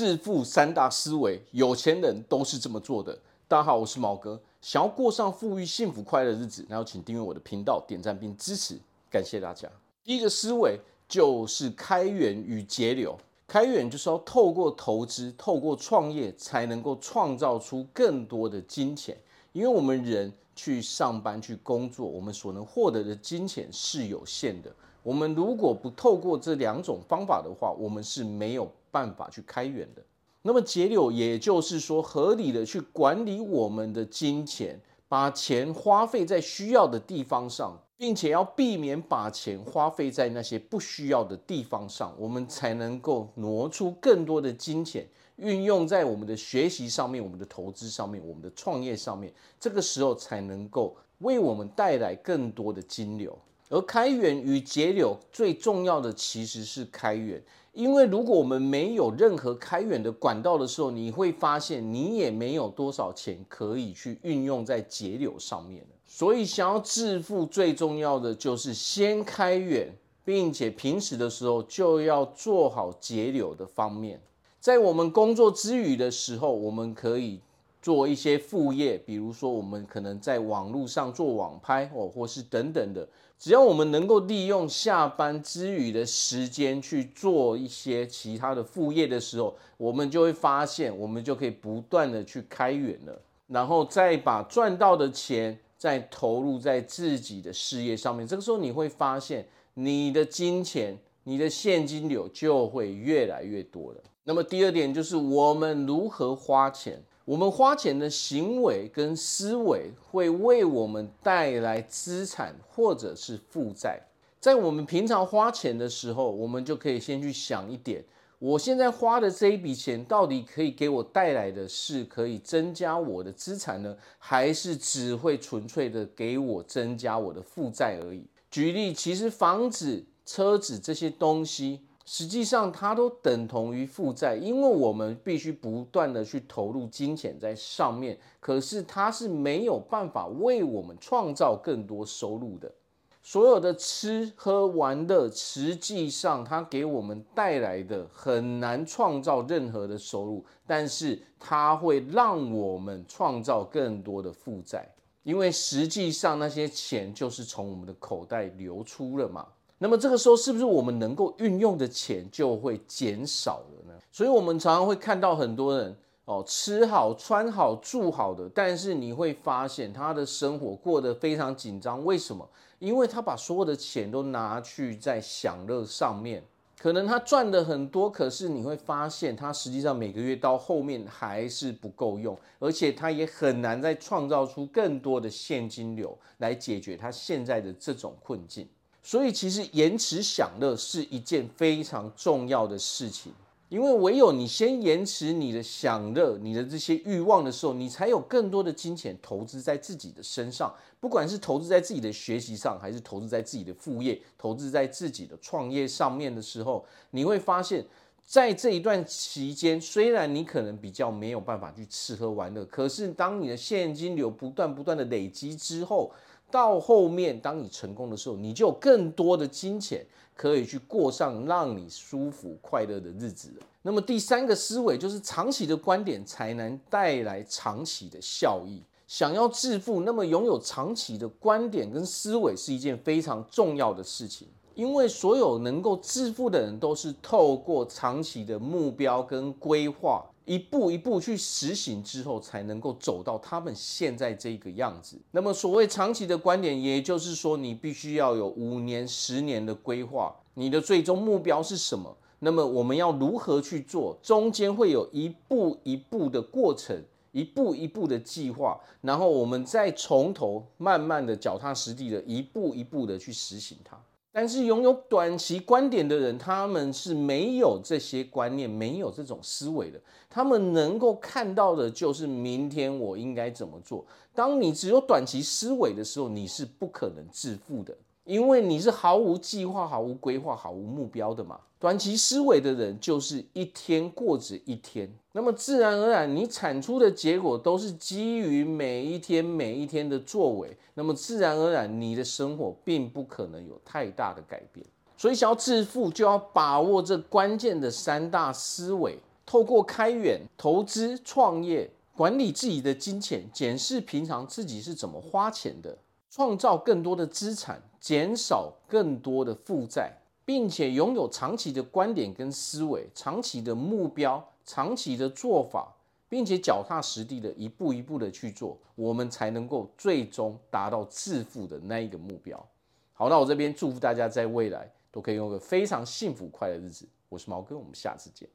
致富三大思维，有钱人都是这么做的。大家好，我是毛哥。想要过上富裕、幸福、快乐的日子，然后请订阅我的频道，点赞并支持，感谢大家。第一个思维就是开源与节流。开源就是要透过投资、透过创业，才能够创造出更多的金钱。因为我们人去上班、去工作，我们所能获得的金钱是有限的。我们如果不透过这两种方法的话，我们是没有办法去开源的。那么节流，也就是说合理的去管理我们的金钱，把钱花费在需要的地方上，并且要避免把钱花费在那些不需要的地方上，我们才能够挪出更多的金钱，运用在我们的学习上面、我们的投资上面、我们的创业上面。这个时候才能够为我们带来更多的金流。而开源与节流最重要的其实是开源，因为如果我们没有任何开源的管道的时候，你会发现你也没有多少钱可以去运用在节流上面。所以，想要致富最重要的就是先开源，并且平时的时候就要做好节流的方面。在我们工作之余的时候，我们可以。做一些副业，比如说我们可能在网络上做网拍哦，或是等等的，只要我们能够利用下班之余的时间去做一些其他的副业的时候，我们就会发现，我们就可以不断的去开源了，然后再把赚到的钱再投入在自己的事业上面。这个时候你会发现，你的金钱、你的现金流就会越来越多了。那么第二点就是我们如何花钱。我们花钱的行为跟思维会为我们带来资产或者是负债。在我们平常花钱的时候，我们就可以先去想一点：我现在花的这一笔钱，到底可以给我带来的是可以增加我的资产呢，还是只会纯粹的给我增加我的负债而已？举例，其实房子、车子这些东西。实际上，它都等同于负债，因为我们必须不断的去投入金钱在上面，可是它是没有办法为我们创造更多收入的。所有的吃喝玩乐，实际上它给我们带来的很难创造任何的收入，但是它会让我们创造更多的负债，因为实际上那些钱就是从我们的口袋流出了嘛。那么这个时候，是不是我们能够运用的钱就会减少了呢？所以，我们常常会看到很多人哦，吃好、穿好、住好的，但是你会发现他的生活过得非常紧张。为什么？因为他把所有的钱都拿去在享乐上面。可能他赚的很多，可是你会发现他实际上每个月到后面还是不够用，而且他也很难再创造出更多的现金流来解决他现在的这种困境。所以，其实延迟享乐是一件非常重要的事情，因为唯有你先延迟你的享乐、你的这些欲望的时候，你才有更多的金钱投资在自己的身上，不管是投资在自己的学习上，还是投资在自己的副业、投资在自己的创业上面的时候，你会发现，在这一段期间，虽然你可能比较没有办法去吃喝玩乐，可是当你的现金流不断不断的累积之后，到后面，当你成功的时候，你就有更多的金钱可以去过上让你舒服快乐的日子。那么第三个思维就是长期的观点才能带来长期的效益。想要致富，那么拥有长期的观点跟思维是一件非常重要的事情，因为所有能够致富的人都是透过长期的目标跟规划。一步一步去实行之后，才能够走到他们现在这个样子。那么，所谓长期的观点，也就是说，你必须要有五年、十年的规划。你的最终目标是什么？那么，我们要如何去做？中间会有一步一步的过程，一步一步的计划，然后我们再从头慢慢的脚踏实地的，一步一步的去实行它。但是拥有短期观点的人，他们是没有这些观念、没有这种思维的。他们能够看到的就是明天我应该怎么做。当你只有短期思维的时候，你是不可能致富的。因为你是毫无计划、毫无规划、毫无目标的嘛。短期思维的人就是一天过着一天，那么自然而然，你产出的结果都是基于每一天、每一天的作为，那么自然而然，你的生活并不可能有太大的改变。所以，想要致富，就要把握这关键的三大思维。透过开源、投资、创业、管理自己的金钱，检视平常自己是怎么花钱的，创造更多的资产，减少更多的负债，并且拥有长期的观点跟思维、长期的目标、长期的做法，并且脚踏实地的一步一步的去做，我们才能够最终达到致富的那一个目标。好，那我这边祝福大家在未来都可以有个非常幸福快乐的日子。我是毛哥，我们下次见。